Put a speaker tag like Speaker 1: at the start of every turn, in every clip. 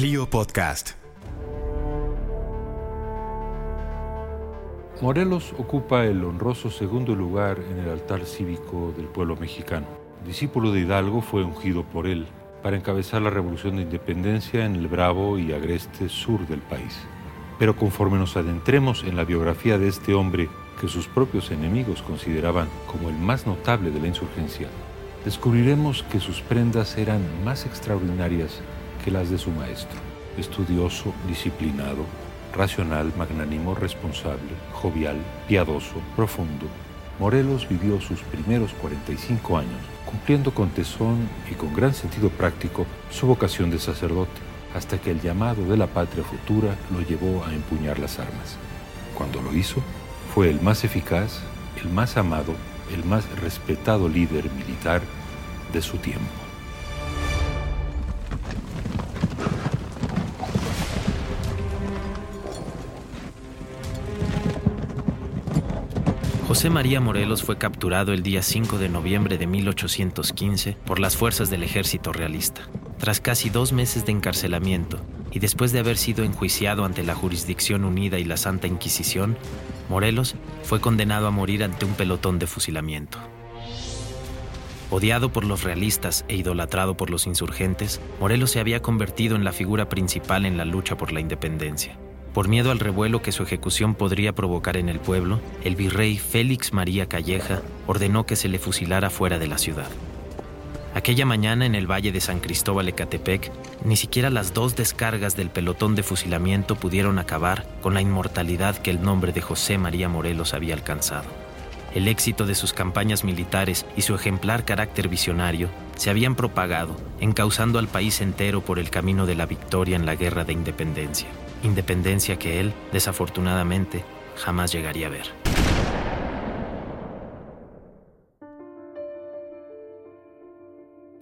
Speaker 1: Clio Podcast.
Speaker 2: Morelos ocupa el honroso segundo lugar en el altar cívico del pueblo mexicano. Discípulo de Hidalgo, fue ungido por él para encabezar la revolución de independencia en el bravo y agreste sur del país. Pero conforme nos adentremos en la biografía de este hombre que sus propios enemigos consideraban como el más notable de la insurgencia, descubriremos que sus prendas eran más extraordinarias que las de su maestro. Estudioso, disciplinado, racional, magnánimo, responsable, jovial, piadoso, profundo, Morelos vivió sus primeros 45 años cumpliendo con tesón y con gran sentido práctico su vocación de sacerdote, hasta que el llamado de la patria futura lo llevó a empuñar las armas. Cuando lo hizo, fue el más eficaz, el más amado, el más respetado líder militar de su tiempo.
Speaker 3: José María Morelos fue capturado el día 5 de noviembre de 1815 por las fuerzas del ejército realista. Tras casi dos meses de encarcelamiento y después de haber sido enjuiciado ante la Jurisdicción Unida y la Santa Inquisición, Morelos fue condenado a morir ante un pelotón de fusilamiento. Odiado por los realistas e idolatrado por los insurgentes, Morelos se había convertido en la figura principal en la lucha por la independencia. Por miedo al revuelo que su ejecución podría provocar en el pueblo, el virrey Félix María Calleja ordenó que se le fusilara fuera de la ciudad. Aquella mañana en el valle de San Cristóbal Ecatepec, ni siquiera las dos descargas del pelotón de fusilamiento pudieron acabar con la inmortalidad que el nombre de José María Morelos había alcanzado. El éxito de sus campañas militares y su ejemplar carácter visionario se habían propagado, encauzando al país entero por el camino de la victoria en la guerra de independencia independencia que él, desafortunadamente, jamás llegaría a ver.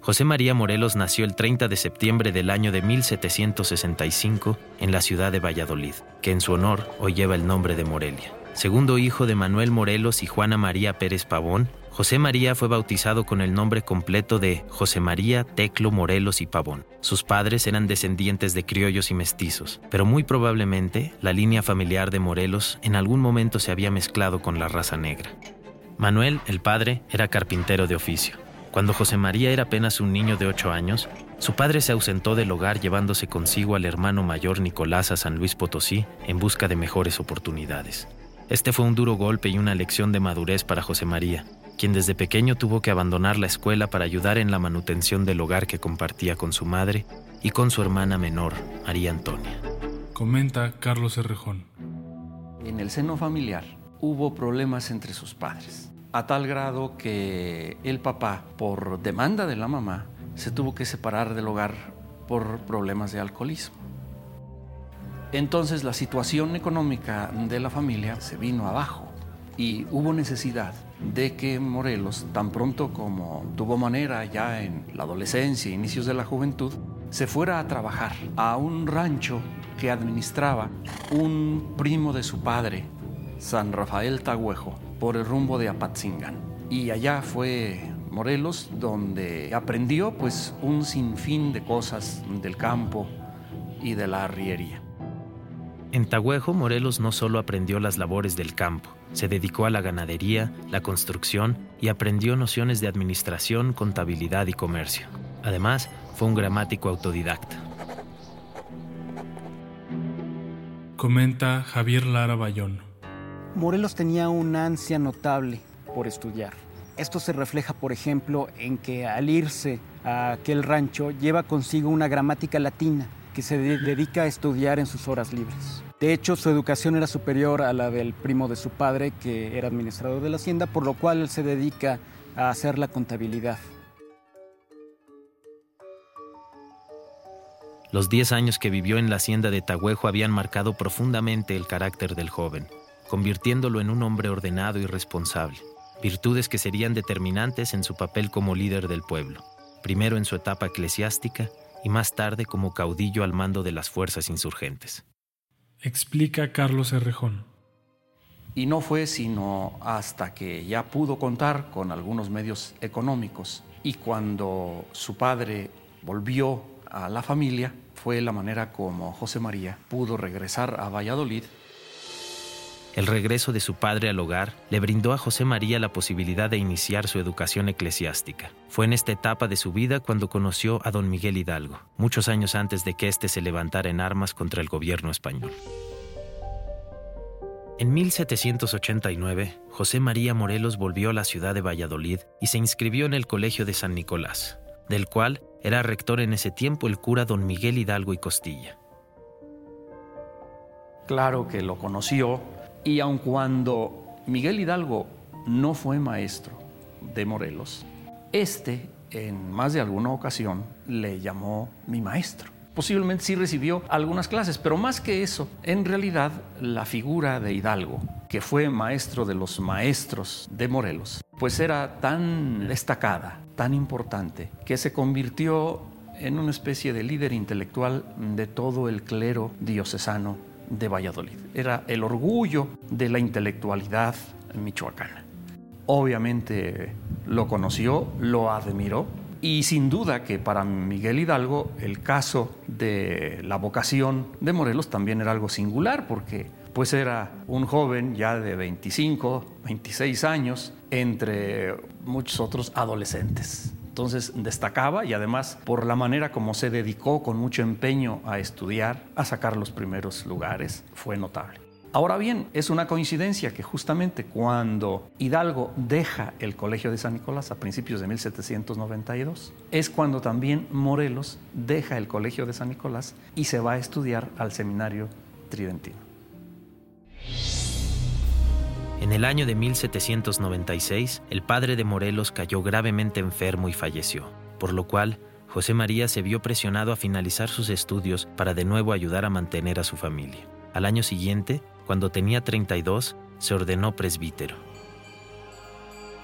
Speaker 3: José María Morelos nació el 30 de septiembre del año de 1765 en la ciudad de Valladolid, que en su honor hoy lleva el nombre de Morelia. Segundo hijo de Manuel Morelos y Juana María Pérez Pavón, José María fue bautizado con el nombre completo de José María Teclo Morelos y Pavón. Sus padres eran descendientes de criollos y mestizos, pero muy probablemente la línea familiar de Morelos en algún momento se había mezclado con la raza negra. Manuel, el padre, era carpintero de oficio. Cuando José María era apenas un niño de ocho años, su padre se ausentó del hogar llevándose consigo al hermano mayor Nicolás a San Luis Potosí en busca de mejores oportunidades. Este fue un duro golpe y una lección de madurez para José María, quien desde pequeño tuvo que abandonar la escuela para ayudar en la manutención del hogar que compartía con su madre y con su hermana menor, María Antonia.
Speaker 4: Comenta Carlos Herrejón.
Speaker 5: En el seno familiar hubo problemas entre sus padres, a tal grado que el papá, por demanda de la mamá, se tuvo que separar del hogar por problemas de alcoholismo. Entonces la situación económica de la familia se vino abajo y hubo necesidad de que Morelos, tan pronto como tuvo manera ya en la adolescencia, inicios de la juventud, se fuera a trabajar a un rancho que administraba un primo de su padre, San Rafael Tagüejo, por el rumbo de Apatzingán. Y allá fue Morelos donde aprendió pues un sinfín de cosas del campo y de la arriería.
Speaker 3: En Tagüejo, Morelos no solo aprendió las labores del campo, se dedicó a la ganadería, la construcción y aprendió nociones de administración, contabilidad y comercio. Además, fue un gramático autodidacta.
Speaker 4: Comenta Javier Lara Bayón.
Speaker 6: Morelos tenía una ansia notable por estudiar. Esto se refleja, por ejemplo, en que al irse a aquel rancho lleva consigo una gramática latina que se dedica a estudiar en sus horas libres. De hecho, su educación era superior a la del primo de su padre, que era administrador de la hacienda, por lo cual él se dedica a hacer la contabilidad.
Speaker 3: Los 10 años que vivió en la hacienda de Tagüejo habían marcado profundamente el carácter del joven, convirtiéndolo en un hombre ordenado y responsable virtudes que serían determinantes en su papel como líder del pueblo, primero en su etapa eclesiástica y más tarde como caudillo al mando de las fuerzas insurgentes.
Speaker 4: Explica Carlos Herrejón.
Speaker 5: Y no fue sino hasta que ya pudo contar con algunos medios económicos y cuando su padre volvió a la familia, fue la manera como José María pudo regresar a Valladolid
Speaker 3: el regreso de su padre al hogar le brindó a José María la posibilidad de iniciar su educación eclesiástica. Fue en esta etapa de su vida cuando conoció a don Miguel Hidalgo, muchos años antes de que éste se levantara en armas contra el gobierno español. En 1789, José María Morelos volvió a la ciudad de Valladolid y se inscribió en el Colegio de San Nicolás, del cual era rector en ese tiempo el cura don Miguel Hidalgo y Costilla.
Speaker 5: Claro que lo conoció y aun cuando Miguel Hidalgo no fue maestro de Morelos, este en más de alguna ocasión le llamó mi maestro. Posiblemente sí recibió algunas clases, pero más que eso, en realidad la figura de Hidalgo, que fue maestro de los maestros de Morelos, pues era tan destacada, tan importante, que se convirtió en una especie de líder intelectual de todo el clero diocesano de Valladolid. Era el orgullo de la intelectualidad michoacana. Obviamente lo conoció, lo admiró y sin duda que para Miguel Hidalgo el caso de la vocación de Morelos también era algo singular porque pues era un joven ya de 25, 26 años entre muchos otros adolescentes. Entonces destacaba y además por la manera como se dedicó con mucho empeño a estudiar, a sacar los primeros lugares, fue notable. Ahora bien, es una coincidencia que justamente cuando Hidalgo deja el Colegio de San Nicolás a principios de 1792, es cuando también Morelos deja el Colegio de San Nicolás y se va a estudiar al Seminario Tridentino.
Speaker 3: En el año de 1796, el padre de Morelos cayó gravemente enfermo y falleció, por lo cual José María se vio presionado a finalizar sus estudios para de nuevo ayudar a mantener a su familia. Al año siguiente, cuando tenía 32, se ordenó presbítero.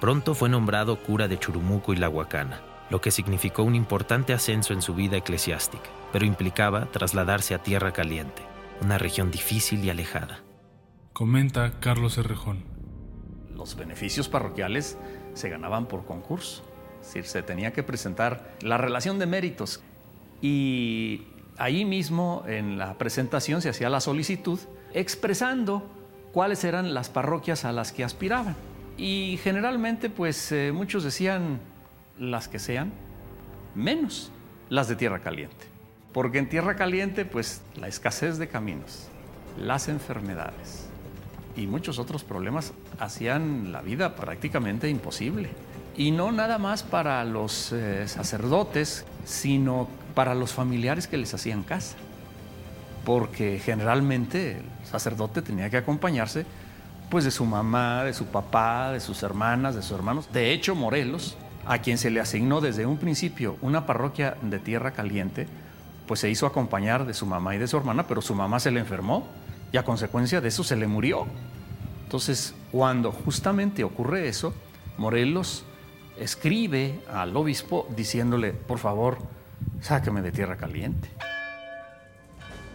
Speaker 3: Pronto fue nombrado cura de Churumuco y La Huacana, lo que significó un importante ascenso en su vida eclesiástica, pero implicaba trasladarse a Tierra Caliente, una región difícil y alejada.
Speaker 4: Comenta Carlos Herrejón.
Speaker 5: Los beneficios parroquiales se ganaban por concurso. Es decir, se tenía que presentar la relación de méritos. Y ahí mismo en la presentación se hacía la solicitud expresando cuáles eran las parroquias a las que aspiraban. Y generalmente pues eh, muchos decían las que sean, menos las de tierra caliente. Porque en tierra caliente pues la escasez de caminos, las enfermedades, y muchos otros problemas hacían la vida prácticamente imposible. Y no nada más para los eh, sacerdotes, sino para los familiares que les hacían casa. Porque generalmente el sacerdote tenía que acompañarse pues de su mamá, de su papá, de sus hermanas, de sus hermanos. De hecho, Morelos, a quien se le asignó desde un principio una parroquia de tierra caliente, pues se hizo acompañar de su mamá y de su hermana, pero su mamá se le enfermó y a consecuencia de eso se le murió. Entonces, cuando justamente ocurre eso, Morelos escribe al obispo diciéndole, por favor, sáqueme de tierra caliente.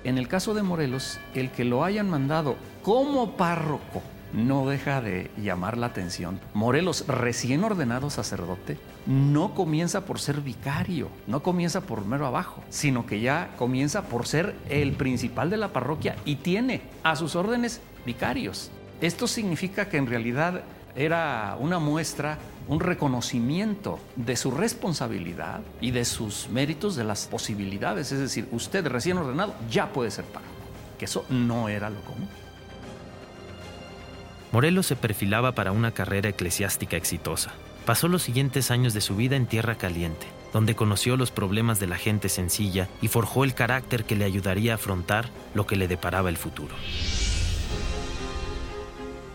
Speaker 5: En el caso de Morelos, el que lo hayan mandado como párroco no deja de llamar la atención. Morelos, recién ordenado sacerdote, no comienza por ser vicario, no comienza por mero abajo, sino que ya comienza por ser el principal de la parroquia y tiene a sus órdenes vicarios. Esto significa que en realidad era una muestra, un reconocimiento de su responsabilidad y de sus méritos, de las posibilidades. Es decir, usted recién ordenado ya puede ser párroco, que eso no era lo común.
Speaker 3: Morelos se perfilaba para una carrera eclesiástica exitosa. Pasó los siguientes años de su vida en Tierra Caliente, donde conoció los problemas de la gente sencilla y forjó el carácter que le ayudaría a afrontar lo que le deparaba el futuro.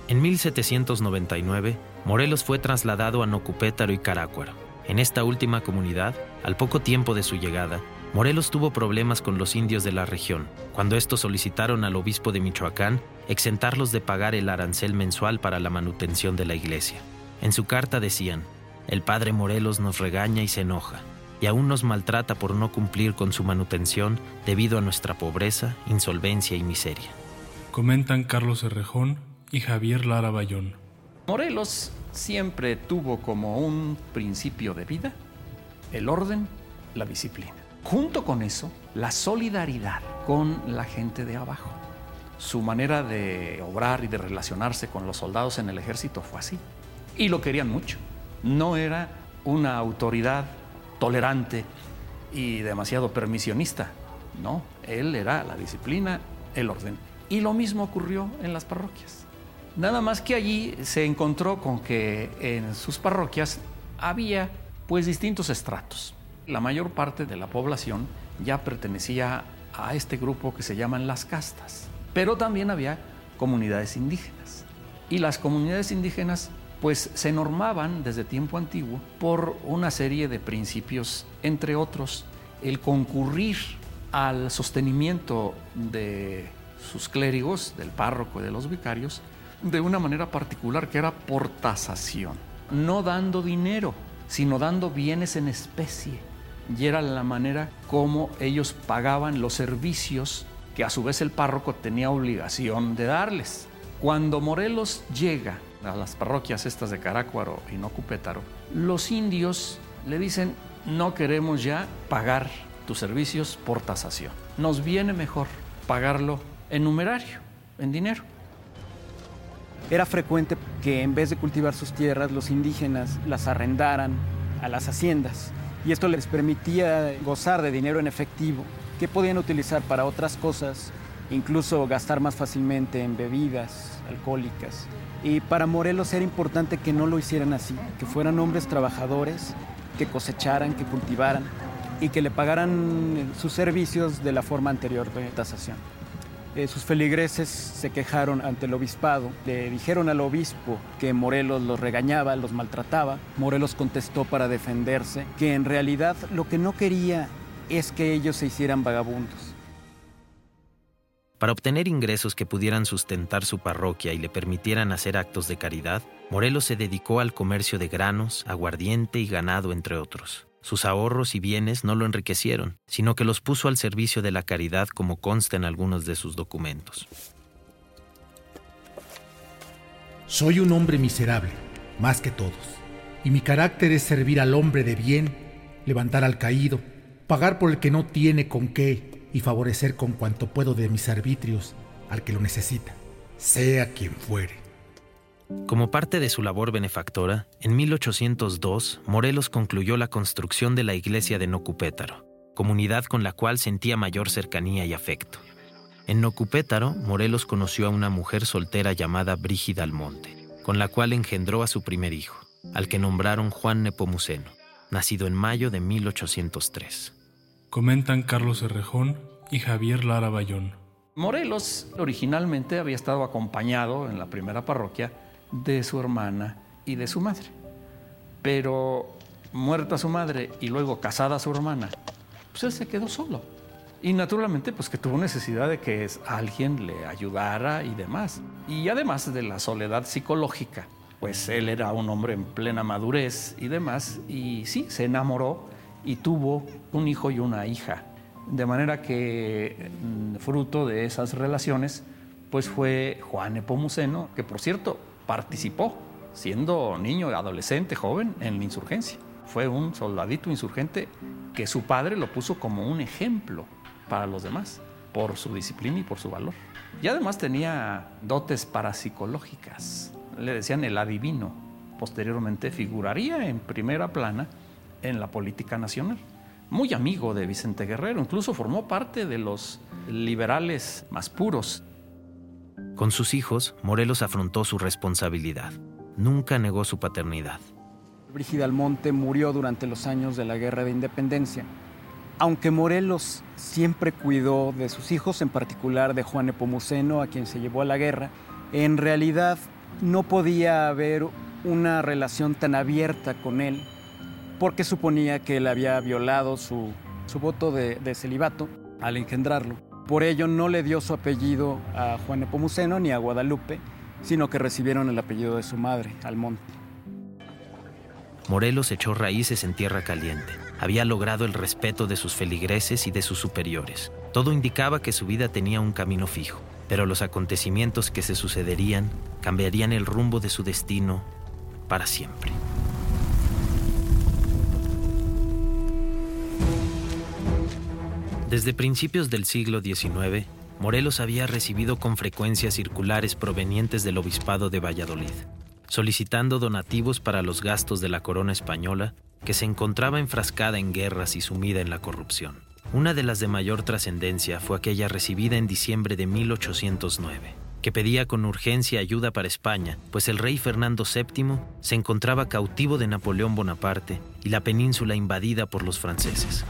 Speaker 3: En 1799, Morelos fue trasladado a Nocupétaro y Carácuaro. En esta última comunidad, al poco tiempo de su llegada, Morelos tuvo problemas con los indios de la región, cuando estos solicitaron al obispo de Michoacán exentarlos de pagar el arancel mensual para la manutención de la iglesia. En su carta decían, el padre Morelos nos regaña y se enoja, y aún nos maltrata por no cumplir con su manutención debido a nuestra pobreza, insolvencia y miseria.
Speaker 4: Comentan Carlos Herrejón y Javier Lara Bayón.
Speaker 5: Morelos siempre tuvo como un principio de vida el orden, la disciplina. Junto con eso, la solidaridad con la gente de abajo. Su manera de obrar y de relacionarse con los soldados en el ejército fue así. Y lo querían mucho. No era una autoridad tolerante y demasiado permisionista. No, él era la disciplina, el orden. Y lo mismo ocurrió en las parroquias. Nada más que allí se encontró con que en sus parroquias había pues distintos estratos. La mayor parte de la población ya pertenecía a este grupo que se llaman las castas, pero también había comunidades indígenas. Y las comunidades indígenas pues se normaban desde tiempo antiguo por una serie de principios, entre otros el concurrir al sostenimiento de sus clérigos, del párroco y de los vicarios, de una manera particular que era por tasación, no dando dinero, sino dando bienes en especie. Y era la manera como ellos pagaban los servicios que a su vez el párroco tenía obligación de darles. Cuando Morelos llega a las parroquias estas de Carácuaro y Nocupétaro, los indios le dicen, no queremos ya pagar tus servicios por tasación. Nos viene mejor pagarlo en numerario, en dinero.
Speaker 6: Era frecuente que en vez de cultivar sus tierras, los indígenas las arrendaran a las haciendas y esto les permitía gozar de dinero en efectivo que podían utilizar para otras cosas, incluso gastar más fácilmente en bebidas alcohólicas. Y para Morelos era importante que no lo hicieran así, que fueran hombres trabajadores, que cosecharan, que cultivaran y que le pagaran sus servicios de la forma anterior de tasación. Eh, sus feligreses se quejaron ante el obispado, le dijeron al obispo que Morelos los regañaba, los maltrataba. Morelos contestó para defenderse que en realidad lo que no quería es que ellos se hicieran vagabundos.
Speaker 3: Para obtener ingresos que pudieran sustentar su parroquia y le permitieran hacer actos de caridad, Morelos se dedicó al comercio de granos, aguardiente y ganado, entre otros. Sus ahorros y bienes no lo enriquecieron, sino que los puso al servicio de la caridad como consta en algunos de sus documentos.
Speaker 7: Soy un hombre miserable, más que todos, y mi carácter es servir al hombre de bien, levantar al caído, pagar por el que no tiene con qué y favorecer con cuanto puedo de mis arbitrios al que lo necesita, sea quien fuere.
Speaker 3: Como parte de su labor benefactora, en 1802 Morelos concluyó la construcción de la iglesia de Nocupétaro, comunidad con la cual sentía mayor cercanía y afecto. En Nocupétaro, Morelos conoció a una mujer soltera llamada Brígida Almonte, con la cual engendró a su primer hijo, al que nombraron Juan Nepomuceno, nacido en mayo de 1803.
Speaker 4: Comentan Carlos Herrejón y Javier Lara Bayón.
Speaker 5: Morelos originalmente había estado acompañado en la primera parroquia de su hermana y de su madre. Pero muerta su madre y luego casada su hermana, pues él se quedó solo. Y naturalmente, pues que tuvo necesidad de que alguien le ayudara y demás. Y además de la soledad psicológica, pues él era un hombre en plena madurez y demás. Y sí, se enamoró y tuvo un hijo y una hija. De manera que, mm, fruto de esas relaciones, pues fue Juan Epomuceno, que por cierto, participó, siendo niño, adolescente, joven, en la insurgencia. Fue un soldadito insurgente que su padre lo puso como un ejemplo para los demás, por su disciplina y por su valor. Y además tenía dotes parapsicológicas. Le decían el adivino. Posteriormente figuraría en primera plana en la política nacional. Muy amigo de Vicente Guerrero, incluso formó parte de los liberales más puros
Speaker 3: con sus hijos, Morelos afrontó su responsabilidad. Nunca negó su paternidad.
Speaker 6: Brígida Almonte murió durante los años de la Guerra de Independencia. Aunque Morelos siempre cuidó de sus hijos, en particular de Juan Epomuceno, a quien se llevó a la guerra, en realidad no podía haber una relación tan abierta con él porque suponía que él había violado su, su voto de, de celibato al engendrarlo. Por ello no le dio su apellido a Juan Epomuceno ni a Guadalupe, sino que recibieron el apellido de su madre, Almonte.
Speaker 3: Morelos echó raíces en tierra caliente. Había logrado el respeto de sus feligreses y de sus superiores. Todo indicaba que su vida tenía un camino fijo, pero los acontecimientos que se sucederían cambiarían el rumbo de su destino para siempre. Desde principios del siglo XIX, Morelos había recibido con frecuencia circulares provenientes del obispado de Valladolid, solicitando donativos para los gastos de la corona española, que se encontraba enfrascada en guerras y sumida en la corrupción. Una de las de mayor trascendencia fue aquella recibida en diciembre de 1809, que pedía con urgencia ayuda para España, pues el rey Fernando VII se encontraba cautivo de Napoleón Bonaparte y la península invadida por los franceses.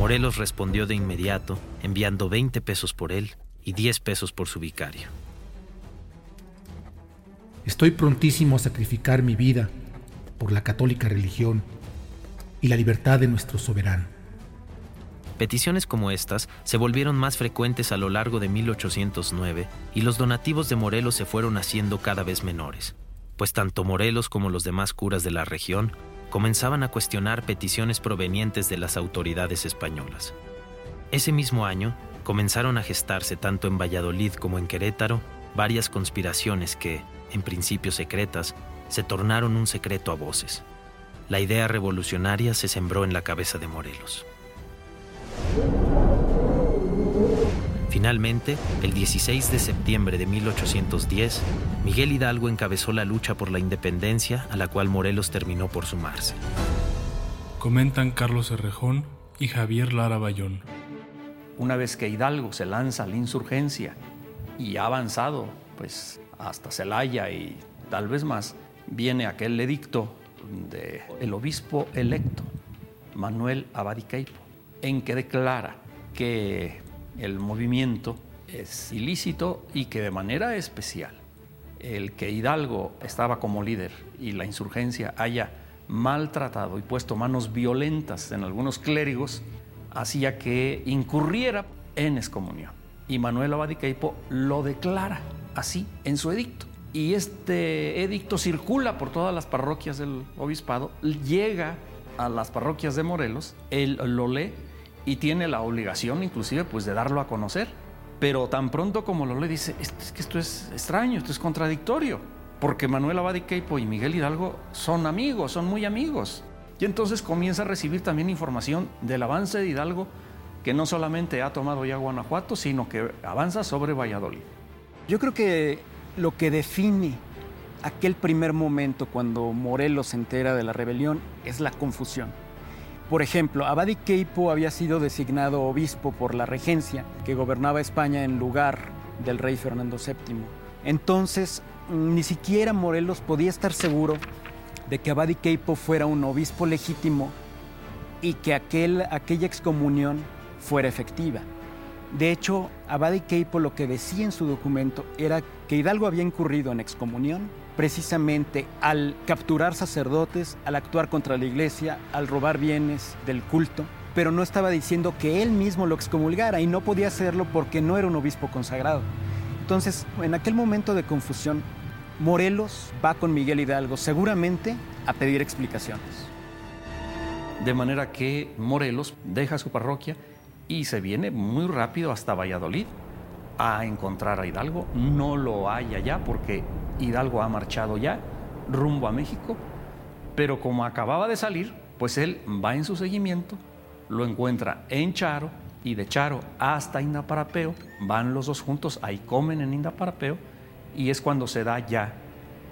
Speaker 3: Morelos respondió de inmediato, enviando 20 pesos por él y 10 pesos por su vicario.
Speaker 7: Estoy prontísimo a sacrificar mi vida por la católica religión y la libertad de nuestro soberano.
Speaker 3: Peticiones como estas se volvieron más frecuentes a lo largo de 1809 y los donativos de Morelos se fueron haciendo cada vez menores, pues tanto Morelos como los demás curas de la región comenzaban a cuestionar peticiones provenientes de las autoridades españolas. Ese mismo año comenzaron a gestarse tanto en Valladolid como en Querétaro varias conspiraciones que, en principio secretas, se tornaron un secreto a voces. La idea revolucionaria se sembró en la cabeza de Morelos. Finalmente, el 16 de septiembre de 1810, Miguel Hidalgo encabezó la lucha por la independencia a la cual Morelos terminó por sumarse.
Speaker 4: Comentan Carlos Herrejón y Javier Lara Bayón.
Speaker 5: Una vez que Hidalgo se lanza a la insurgencia y ha avanzado pues hasta Celaya y tal vez más, viene aquel edicto del el obispo electo, Manuel Abadicaipo, en que declara que el movimiento es ilícito y que de manera especial el que Hidalgo estaba como líder y la insurgencia haya maltratado y puesto manos violentas en algunos clérigos hacía que incurriera en excomunión. Y Manuel Abadicaipo lo declara así en su edicto. Y este edicto circula por todas las parroquias del obispado, llega a las parroquias de Morelos, él lo lee y tiene la obligación inclusive pues de darlo a conocer. Pero tan pronto como lo lee dice, es que esto es extraño, esto es contradictorio, porque Manuel Abadi Queipo y Miguel Hidalgo son amigos, son muy amigos. Y entonces comienza a recibir también información del avance de Hidalgo, que no solamente ha tomado ya Guanajuato, sino que avanza sobre Valladolid.
Speaker 6: Yo creo que lo que define aquel primer momento cuando Morelos se entera de la rebelión es la confusión. Por ejemplo, Abadi Queipo había sido designado obispo por la regencia que gobernaba España en lugar del rey Fernando VII. Entonces, ni siquiera Morelos podía estar seguro de que Abadi Queipo fuera un obispo legítimo y que aquel, aquella excomunión fuera efectiva. De hecho, Abadi Queipo lo que decía en su documento era que Hidalgo había incurrido en excomunión precisamente al capturar sacerdotes, al actuar contra la iglesia, al robar bienes del culto, pero no estaba diciendo que él mismo lo excomulgara y no podía hacerlo porque no era un obispo consagrado. Entonces, en aquel momento de confusión, Morelos va con Miguel Hidalgo seguramente a pedir explicaciones.
Speaker 5: De manera que Morelos deja su parroquia y se viene muy rápido hasta Valladolid a encontrar a Hidalgo. No lo hay allá porque Hidalgo ha marchado ya rumbo a México, pero como acababa de salir, pues él va en su seguimiento, lo encuentra en Charo y de Charo hasta Indaparapeo, van los dos juntos, ahí comen en Indaparapeo y es cuando se da ya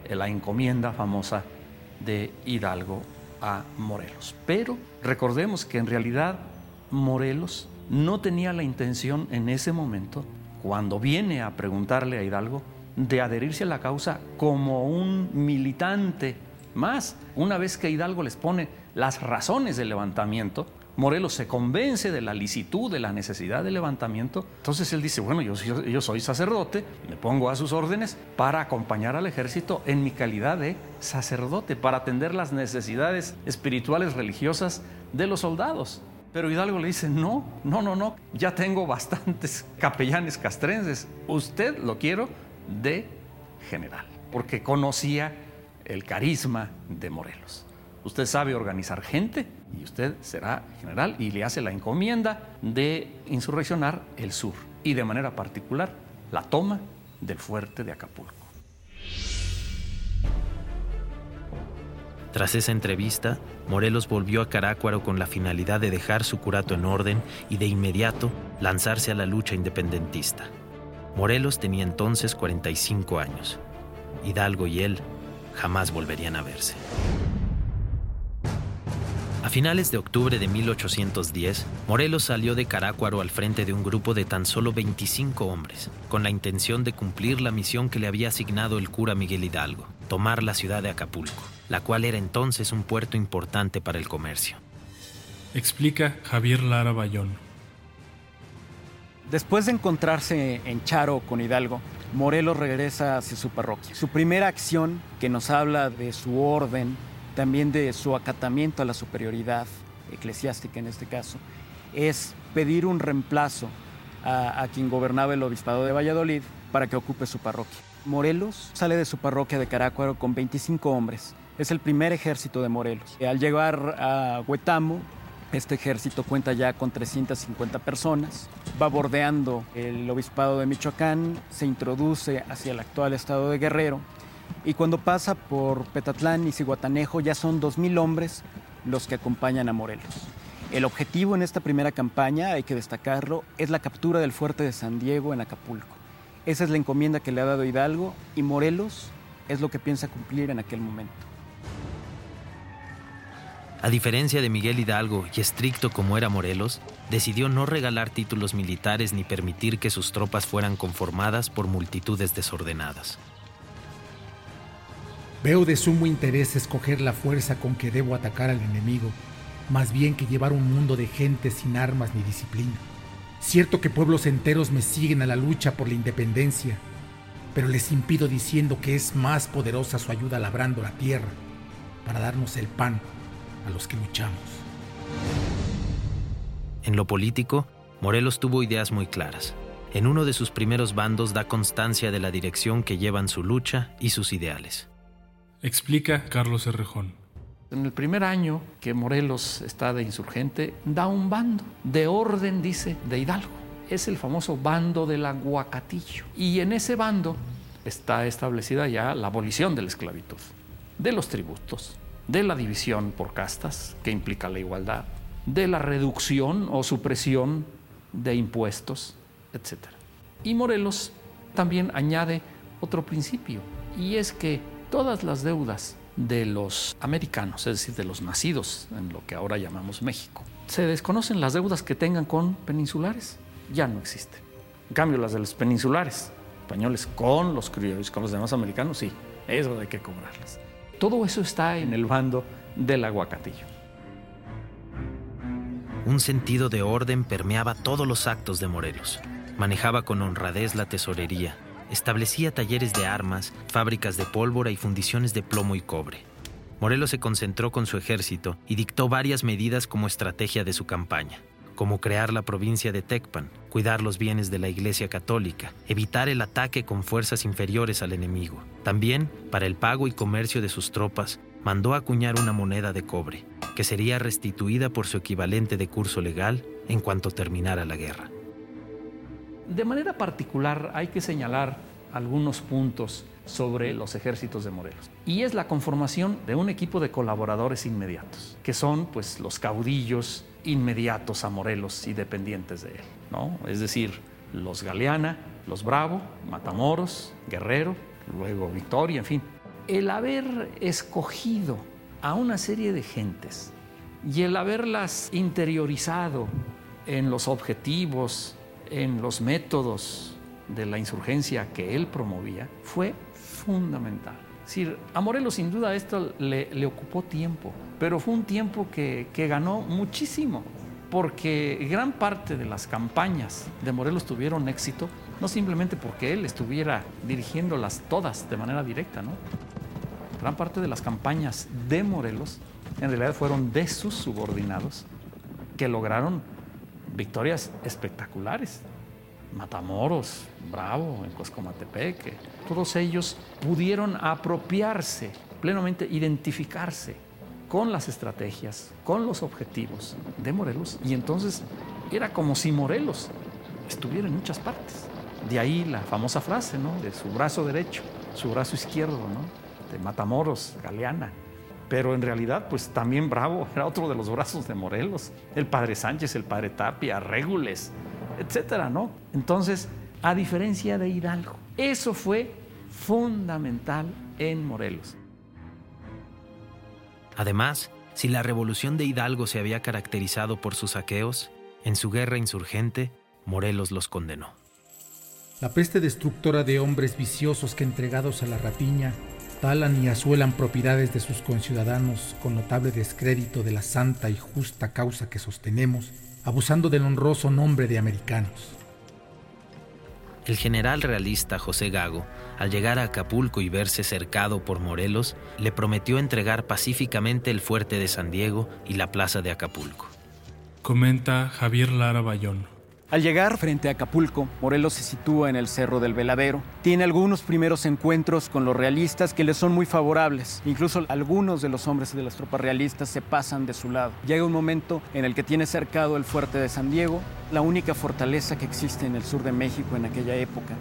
Speaker 5: la encomienda famosa de Hidalgo a Morelos. Pero recordemos que en realidad Morelos no tenía la intención en ese momento, cuando viene a preguntarle a Hidalgo, de adherirse a la causa como un militante Más, una vez que Hidalgo les pone las razones del levantamiento, Morelos se convence de la licitud, de la necesidad del levantamiento. Entonces él dice, bueno, yo, yo, soy sacerdote, me pongo a sus órdenes para acompañar al ejército en mi calidad de sacerdote, para atender las necesidades espirituales, religiosas de los soldados. Pero Hidalgo le dice, no, no, no, no, ya tengo bastantes capellanes castrenses, usted lo quiero de general, porque conocía el carisma de Morelos. Usted sabe organizar gente y usted será general y le hace la encomienda de insurreccionar el sur y de manera particular la toma del fuerte de Acapulco.
Speaker 3: Tras esa entrevista, Morelos volvió a Carácuaro con la finalidad de dejar su curato en orden y de inmediato lanzarse a la lucha independentista. Morelos tenía entonces 45 años. Hidalgo y él jamás volverían a verse. A finales de octubre de 1810, Morelos salió de Carácuaro al frente de un grupo de tan solo 25 hombres, con la intención de cumplir la misión que le había asignado el cura Miguel Hidalgo, tomar la ciudad de Acapulco, la cual era entonces un puerto importante para el comercio.
Speaker 4: Explica Javier Lara Bayón.
Speaker 6: Después de encontrarse en Charo con Hidalgo, Morelos regresa hacia su parroquia. Su primera acción, que nos habla de su orden, también de su acatamiento a la superioridad eclesiástica en este caso, es pedir un reemplazo a, quien gobernaba el obispado de Valladolid para que ocupe su parroquia. Morelos sale de su parroquia de Carácuaro con 25 hombres. Es el primer ejército de Morelos. Al llegar a Huetamo, este ejército cuenta ya con 350 personas, va bordeando el obispado de Michoacán, se introduce hacia el actual estado de Guerrero y cuando pasa por Petatlán y Ciguatanejo ya son 2.000 hombres los que acompañan a Morelos. El objetivo en esta primera campaña, hay que destacarlo, es la captura del fuerte de San Diego en Acapulco. Esa es la encomienda que le ha dado Hidalgo y Morelos es lo que piensa cumplir en aquel momento.
Speaker 3: A diferencia de Miguel Hidalgo y estricto como era Morelos, decidió no regalar títulos militares ni permitir que sus tropas fueran conformadas por multitudes desordenadas.
Speaker 7: Veo de sumo interés escoger la fuerza con que debo atacar al enemigo, más bien que llevar un mundo de gente sin armas ni disciplina. Cierto que pueblos enteros me siguen a la lucha por la independencia, pero les impido diciendo que es más poderosa su ayuda labrando la tierra para darnos el pan a los que luchamos.
Speaker 3: En lo político, Morelos tuvo ideas muy claras. En uno de sus primeros bandos da constancia de la dirección que llevan su lucha y sus ideales.
Speaker 4: Explica Carlos Errejón.
Speaker 5: En el primer año que Morelos está de insurgente, da un bando, de orden, dice, de Hidalgo. Es el famoso bando del aguacatillo. Y en ese bando está establecida ya la abolición de la esclavitud, de los tributos, de la división por castas, que implica la igualdad, de la reducción o supresión de impuestos, etc. Y Morelos también añade otro principio, y es que todas las deudas de los americanos, es decir, de los nacidos en lo que ahora llamamos México. Se desconocen las deudas que tengan con peninsulares, ya no existen. En cambio, las de los peninsulares, españoles con los criollos, con los demás americanos, sí, eso hay que cobrarlas. Todo eso está en el bando del aguacatillo.
Speaker 3: Un sentido de orden permeaba todos los actos de Morelos. Manejaba con honradez la tesorería, establecía talleres de armas, fábricas de pólvora y fundiciones de plomo y cobre. Morelos se concentró con su ejército y dictó varias medidas como estrategia de su campaña, como crear la provincia de Tecpan, cuidar los bienes de la Iglesia Católica, evitar el ataque con fuerzas inferiores al enemigo. También, para el pago y comercio de sus tropas, mandó acuñar una moneda de cobre, que sería restituida por su equivalente de curso legal en cuanto terminara la guerra.
Speaker 5: De manera particular hay que señalar algunos puntos sobre los ejércitos de Morelos. Y es la conformación de un equipo de colaboradores inmediatos, que son pues los caudillos inmediatos a Morelos y dependientes de él, ¿no? Es decir, los Galeana, los Bravo, Matamoros, Guerrero, luego Victoria, en fin. El haber escogido a una serie de gentes y el haberlas interiorizado en los objetivos, en los métodos de la insurgencia que él promovía fue fundamental. Decir, a Morelos sin duda esto le, ocupó tiempo, pero fue un tiempo que, que, ganó muchísimo, porque gran parte de las campañas de Morelos tuvieron éxito, no simplemente porque él estuviera dirigiéndolas todas de manera directa, ¿no? Gran parte de las campañas de Morelos en realidad fueron de sus subordinados que lograron victorias espectaculares. Matamoros, Bravo, en Coscomatepec, todos ellos pudieron apropiarse, plenamente identificarse con las estrategias, con los objetivos de Morelos y entonces era como si Morelos estuviera en muchas partes. De ahí la famosa frase, ¿no? De su brazo derecho, su brazo izquierdo, ¿no? De Matamoros, Galeana. Pero en realidad, pues también Bravo era otro de los brazos de Morelos. El padre Sánchez, el padre Tapia, Régules, etcétera, ¿no? Entonces, a diferencia de Hidalgo, eso fue fundamental en Morelos.
Speaker 3: Además, si la revolución de Hidalgo se había caracterizado por sus saqueos, en su guerra insurgente, Morelos los condenó.
Speaker 7: La peste destructora de hombres viciosos que entregados a la rapiña talan y asuelan propiedades de sus conciudadanos con notable descrédito de la santa y justa causa que sostenemos, abusando del honroso nombre de americanos.
Speaker 3: El general realista José Gago, al llegar a Acapulco y verse cercado por Morelos, le prometió entregar pacíficamente el fuerte de San Diego y la plaza de Acapulco.
Speaker 4: Comenta Javier Lara Bayón.
Speaker 6: Al llegar frente a Acapulco, Morelos se sitúa en el Cerro del Veladero. Tiene algunos primeros encuentros con los realistas que le son muy favorables. Incluso algunos de los hombres de las tropas realistas se pasan de su lado. Llega un momento en el que tiene cercado el fuerte de San Diego, la única fortaleza que existe en el sur de México en aquella época.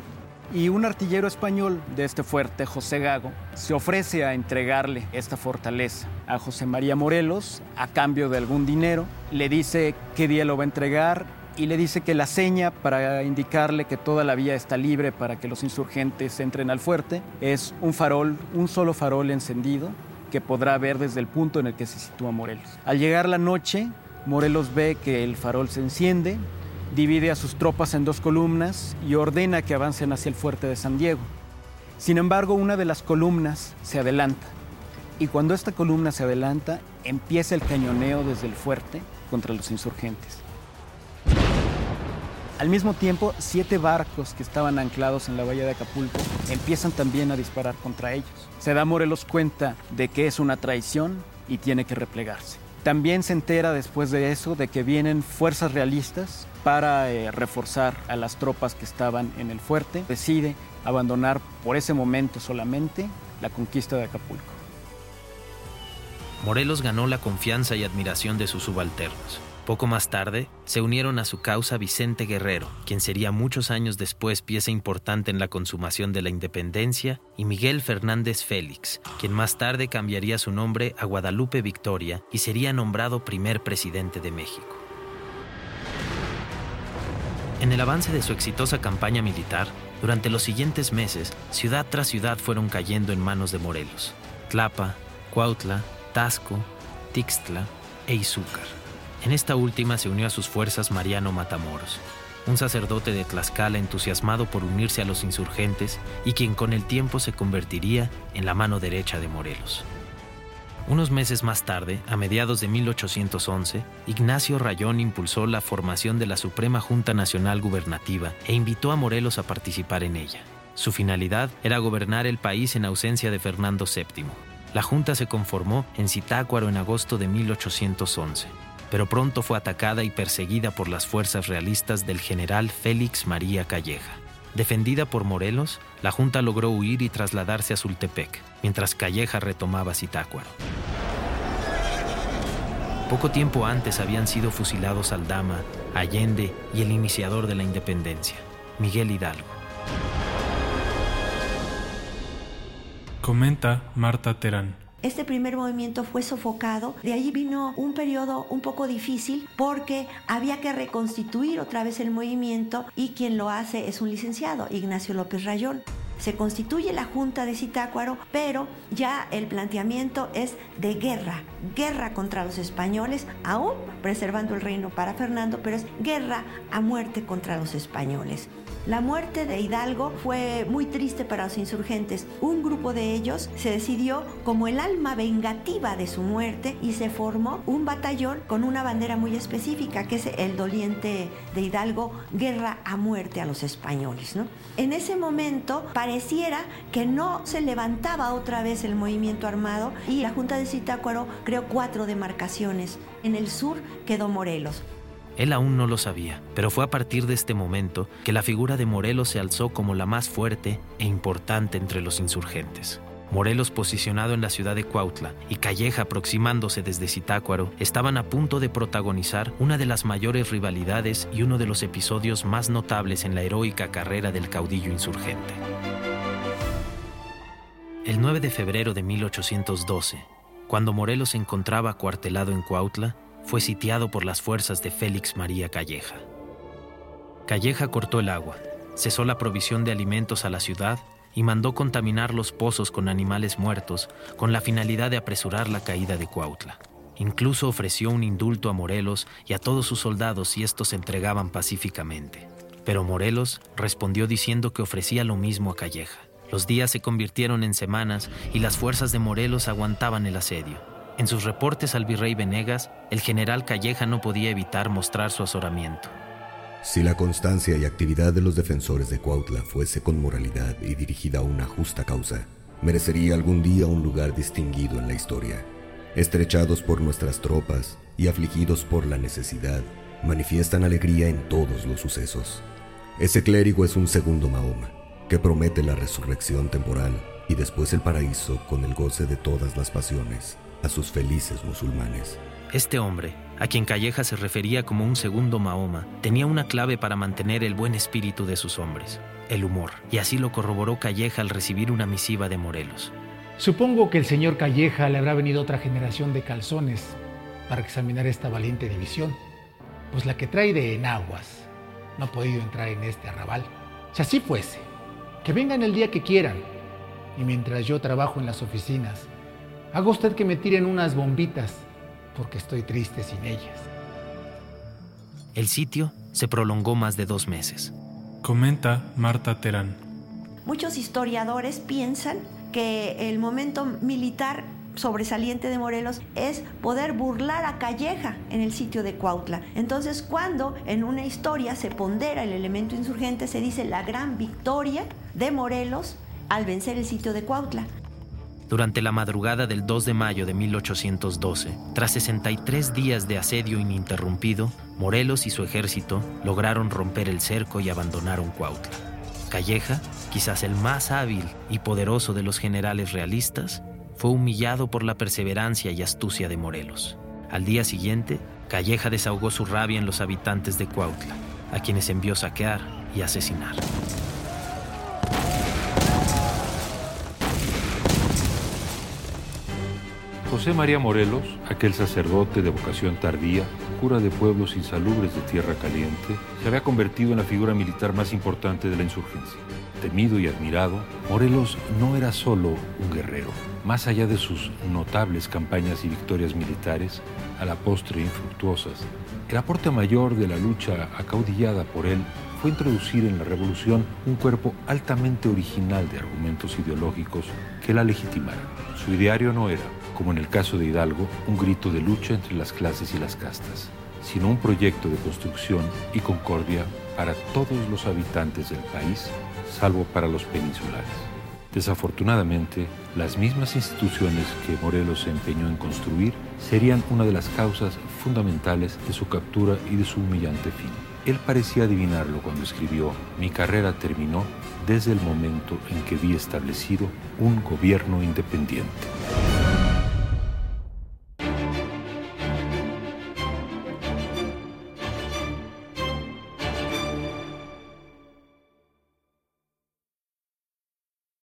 Speaker 6: Y un artillero español de este fuerte, José Gago, se ofrece a entregarle esta fortaleza a José María Morelos a cambio de algún dinero. Le dice qué día lo va a entregar y le dice que la seña para indicarle que toda la vía está libre para que los insurgentes entren al fuerte es un farol, un solo farol encendido que podrá ver desde el punto en el que se sitúa Morelos. Al llegar la noche, Morelos ve que el farol se enciende, divide a sus tropas en dos columnas y ordena que avancen hacia el fuerte de San Diego. Sin embargo, una de las columnas se adelanta y cuando esta columna se adelanta, empieza el cañoneo desde el fuerte contra los insurgentes. Al mismo tiempo, siete barcos que estaban anclados en la bahía de Acapulco empiezan también a disparar contra ellos. Se da Morelos cuenta de que es una traición y tiene que replegarse. También se entera después de eso de que vienen fuerzas realistas para eh, reforzar a las tropas que estaban en el fuerte. Decide abandonar por ese momento solamente la conquista de Acapulco.
Speaker 3: Morelos ganó la confianza y admiración de sus subalternos. Poco más tarde, se unieron a su causa Vicente Guerrero, quien sería muchos años después pieza importante en la consumación de la independencia, y Miguel Fernández Félix, quien más tarde cambiaría su nombre a Guadalupe Victoria y sería nombrado primer presidente de México. En el avance de su exitosa campaña militar, durante los siguientes meses, ciudad tras ciudad fueron cayendo en manos de Morelos. Tlapa, Cuautla, Tasco, Tixtla e Izúcar. En esta última se unió a sus fuerzas Mariano Matamoros, un sacerdote de Tlaxcala entusiasmado por unirse a los insurgentes y quien con el tiempo se convertiría en la mano derecha de Morelos. Unos meses más tarde, a mediados de 1811, Ignacio Rayón impulsó la formación de la Suprema Junta Nacional Gubernativa e invitó a Morelos a participar en ella. Su finalidad era gobernar el país en ausencia de Fernando VII. La Junta se conformó en Zitácuaro en agosto de 1811 pero pronto fue atacada y perseguida por las fuerzas realistas del general Félix María Calleja. Defendida por Morelos, la Junta logró huir y trasladarse a Sultepec, mientras Calleja retomaba Zitácuaro. Poco tiempo antes habían sido fusilados Aldama, Allende y el iniciador de la independencia, Miguel Hidalgo.
Speaker 4: Comenta Marta Terán.
Speaker 8: Este primer movimiento fue sofocado, de ahí vino un periodo un poco difícil porque había que reconstituir otra vez el movimiento y quien lo hace es un licenciado, Ignacio López Rayón. se constituye la Junta de Zitácuaro, pero ya el planteamiento es de guerra, guerra contra los españoles, aún preservando el reino para Fernando, pero es guerra a muerte contra los españoles. La muerte de Hidalgo fue muy triste para los insurgentes. Un grupo de ellos se decidió como el alma vengativa de su muerte y se formó un batallón con una bandera muy específica, que es el doliente de Hidalgo, guerra a muerte a los españoles. ¿no? En ese momento pareciera que no se levantaba otra vez el movimiento armado y la Junta de Zitácuaro creó cuatro demarcaciones. En el sur quedó Morelos.
Speaker 3: Él aún no lo sabía, pero fue a partir de este momento que la figura de Morelos se alzó como la más fuerte e importante entre los insurgentes. Morelos, posicionado en la ciudad de Cuautla, y Calleja aproximándose desde Zitácuaro, estaban a punto de protagonizar una de las mayores rivalidades y uno de los episodios más notables en la heroica carrera del caudillo insurgente. El 9 de febrero de 1812, cuando Morelos se encontraba cuartelado en Cuautla, fue sitiado por las fuerzas de Félix María Calleja. Calleja cortó el agua, cesó la provisión de alimentos a la ciudad y mandó contaminar los pozos con animales muertos con la finalidad de apresurar la caída de Cuautla. Incluso ofreció un indulto a Morelos y a todos sus soldados si estos entregaban pacíficamente. Pero Morelos respondió diciendo que ofrecía lo mismo a Calleja. Los días se convirtieron en semanas y las fuerzas de Morelos aguantaban el asedio. En sus reportes al virrey Venegas, el general Calleja no podía evitar mostrar su azoramiento.
Speaker 9: Si la constancia y actividad de los defensores de Cuautla fuese con moralidad y dirigida a una justa causa, merecería algún día un lugar distinguido en la historia. Estrechados por nuestras tropas y afligidos por la necesidad, manifiestan alegría en todos los sucesos. Ese clérigo es un segundo Mahoma, que promete la resurrección temporal y después el paraíso con el goce de todas las pasiones a sus felices musulmanes.
Speaker 3: Este hombre, a quien Calleja se refería como un segundo Mahoma, tenía una clave para mantener el buen espíritu de sus hombres, el humor, y así lo corroboró Calleja al recibir una misiva de Morelos.
Speaker 7: Supongo que el señor Calleja le habrá venido otra generación de calzones para examinar esta valiente división, pues la que trae de enaguas no ha podido entrar en este arrabal. Si así fuese, que vengan el día que quieran, y mientras yo trabajo en las oficinas, Haga usted que me tiren unas bombitas, porque estoy triste sin ellas.
Speaker 3: El sitio se prolongó más de dos meses.
Speaker 4: Comenta Marta Terán.
Speaker 8: Muchos historiadores piensan que el momento militar sobresaliente de Morelos es poder burlar a Calleja en el sitio de Cuautla. Entonces, cuando en una historia se pondera el elemento insurgente, se dice la gran victoria de Morelos al vencer el sitio de Cuautla.
Speaker 3: Durante la madrugada del 2 de mayo de 1812, tras 63 días de asedio ininterrumpido, Morelos y su ejército lograron romper el cerco y abandonaron Cuautla. Calleja, quizás el más hábil y poderoso de los generales realistas, fue humillado por la perseverancia y astucia de Morelos. Al día siguiente, Calleja desahogó su rabia en los habitantes de Cuautla, a quienes envió saquear y asesinar.
Speaker 2: José María Morelos, aquel sacerdote de vocación tardía, cura de pueblos insalubres de tierra caliente, se había convertido en la figura militar más importante de la insurgencia. Temido y admirado, Morelos no era solo un guerrero. Más allá de sus notables campañas y victorias militares, a la postre infructuosas, el aporte mayor de la lucha acaudillada por él fue introducir en la revolución un cuerpo altamente original de argumentos ideológicos que la legitimaran. Su ideario no era, como en el caso de Hidalgo, un grito de lucha entre las clases y las castas, sino un proyecto de construcción y concordia para todos los habitantes del país, salvo para los peninsulares. Desafortunadamente, las mismas instituciones que Morelos se empeñó en construir serían una de las causas fundamentales de su captura y de su humillante fin. Él parecía adivinarlo cuando escribió, mi carrera terminó desde el momento en que vi establecido un gobierno independiente.